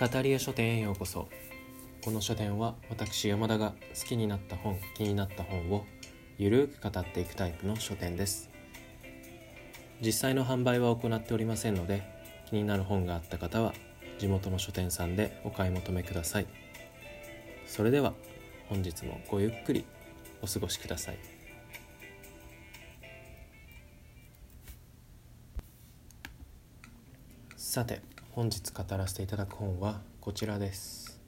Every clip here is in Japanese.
語り屋書店へようこそ。この書店は私山田が好きになった本気になった本をゆるく語っていくタイプの書店です。実際の販売は行っておりませんので気になる本があった方は地元の書店さんでお買い求めください。それでは本日もごゆっくりお過ごしください。さて本日語らせていただく本はこちらです。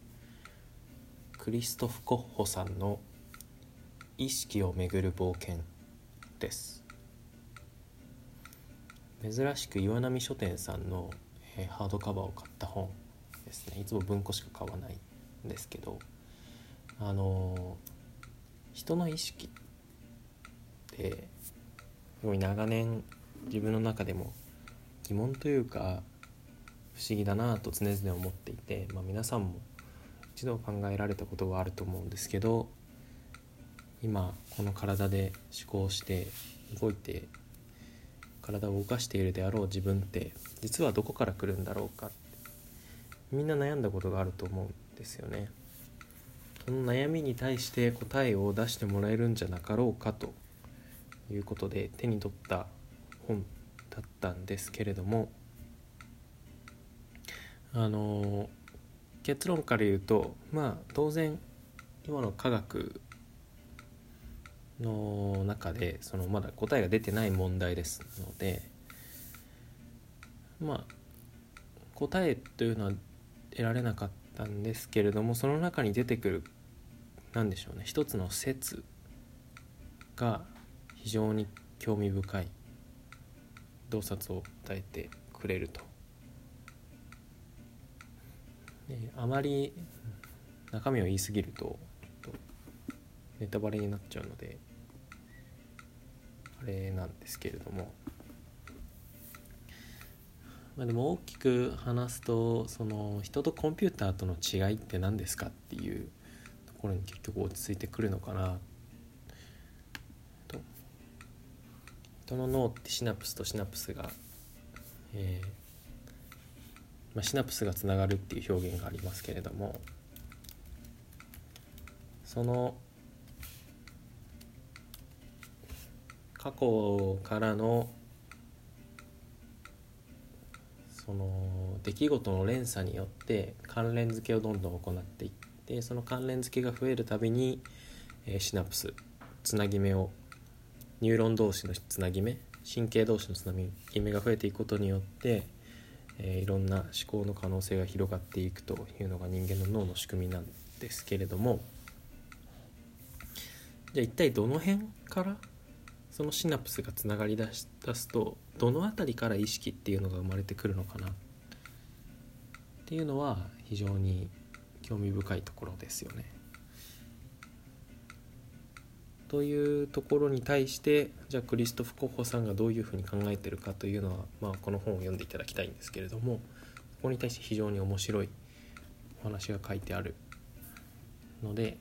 クリストフ・コッホさんの「意識をめぐる冒険」です。珍しく岩波書店さんの、えーハードカバーを買った本ですね。いつも文庫しか買わないんですけどあのー人の意識ってすごい長年自分の中でも疑問というか不思議だなと常々思っていて、まあ、皆さんも一度考えられたことはあると思うんですけど今この体で思考して動いて体を動かしているであろう自分って実はどこから来るんだろうかってみんな悩んだことがあると思うんですよね。その悩みに対して答えを出してもらえるんじゃなかろうかということで手に取った本だったんですけれどもあの結論から言うとまあ当然今の科学の中でそのまだ答えが出てない問題ですのでまあ答えというのは得られなかったんですけれどもその中に出てくる何でしょうね一つの説が非常に興味深い洞察を与えてくれると。であまり中身を言い過ぎるとネタバレになっちゃうのであれなんですけれども。まあでも大きく話すとその人とコンピューターとの違いって何ですかっていうところに結局落ち着いてくるのかな。と人の脳ってシナプスとシナプスが、えーま、シナプスがつながるっていう表現がありますけれどもその過去からのその出来事の連鎖によって関連付けをどんどん行っていってその関連付けが増えるたびに、えシナプスつなぎ目をニューロン同士のつなぎ目神経同士のつなぎ目が増えていくことによって、えーいろんな思考の可能性が広がっていくというのが人間の脳の仕組みなんですけれどもじゃあ一体どの辺からそのシナプスがつながりだし出すとどの辺りから意識っていうのが生まれてくるのかなっていうのは非常に興味深いところですよね。というところに対してじゃあクリストフ・コッホさんがどういうふうに考えてるかというのは、まあ、この本を読んでいただきたいんですけれどもそこに対して非常に面白いお話が書いてあるので、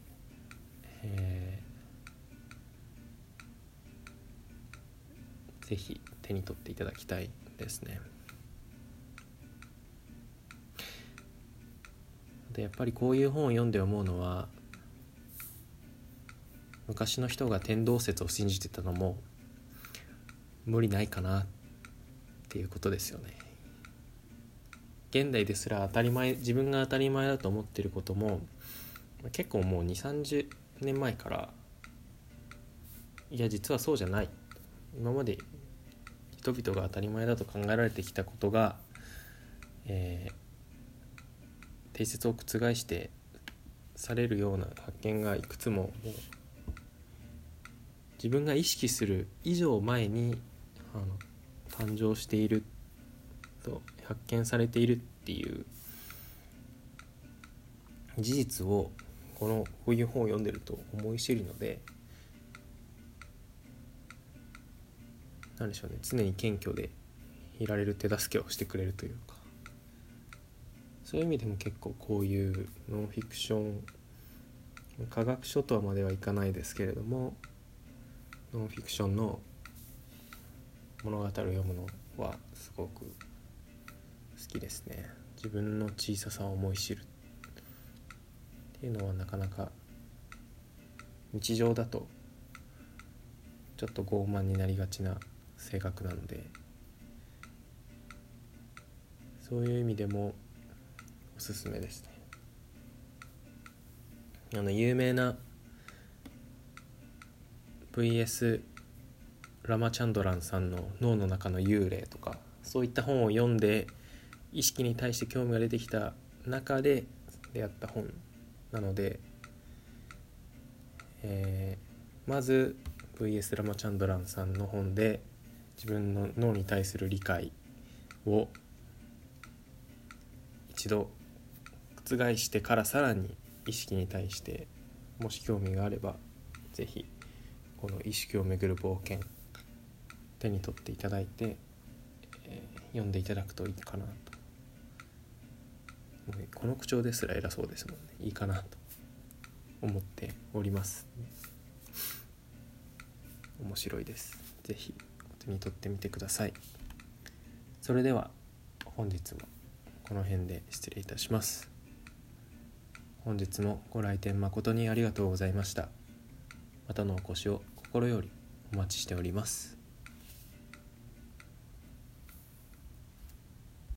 えーぜひ手に取っていただきたいですね。でやっぱりこういう本を読んで思うのは昔の人が天動説を信じてたのも無理ないかなっていうことですよね。現代ですら当たり前自分が当たり前だと思ってることも結構もう2 3 0年前からいや実はそうじゃない今まで人々が当たり前だと考えられてきたことが、えー定説を覆してされるような発見がいくつももう自分が意識する以上前にあの誕生していると発見されているっていう事実をこのこういう本を読んでると思い知るので何でしょうね常に謙虚でいられる手助けをしてくれるというか。そういう意味でも結構こういうノンフィクション科学書とはまではいかないですけれどもノンフィクションの物語を読むのはすごく好きですね。自分の小ささを思い知るっていうのはなかなか日常だとちょっと傲慢になりがちな性格なのでそういう意味でもおすすめですね。あの有名な VS ラマチャンドランさんの「脳の中の幽霊」とかそういった本を読んで意識に対して興味が出てきた中で出会った本なので、えー、まず VS ラマチャンドランさんの本で自分の脳に対する理解を一度覆してからさらに意識に対してもし興味があれば是非この意識をめぐる冒険手に取っていただいて、えー、読んでいただくといいかなと。この口調ですら偉そうですもんね。いいかなと思っております面白いです。是非手に取ってみてください。それでは本日もこの辺で失礼いたします。本日もご来店誠にありがとうございました。またのお越しを心よりお待ちしております。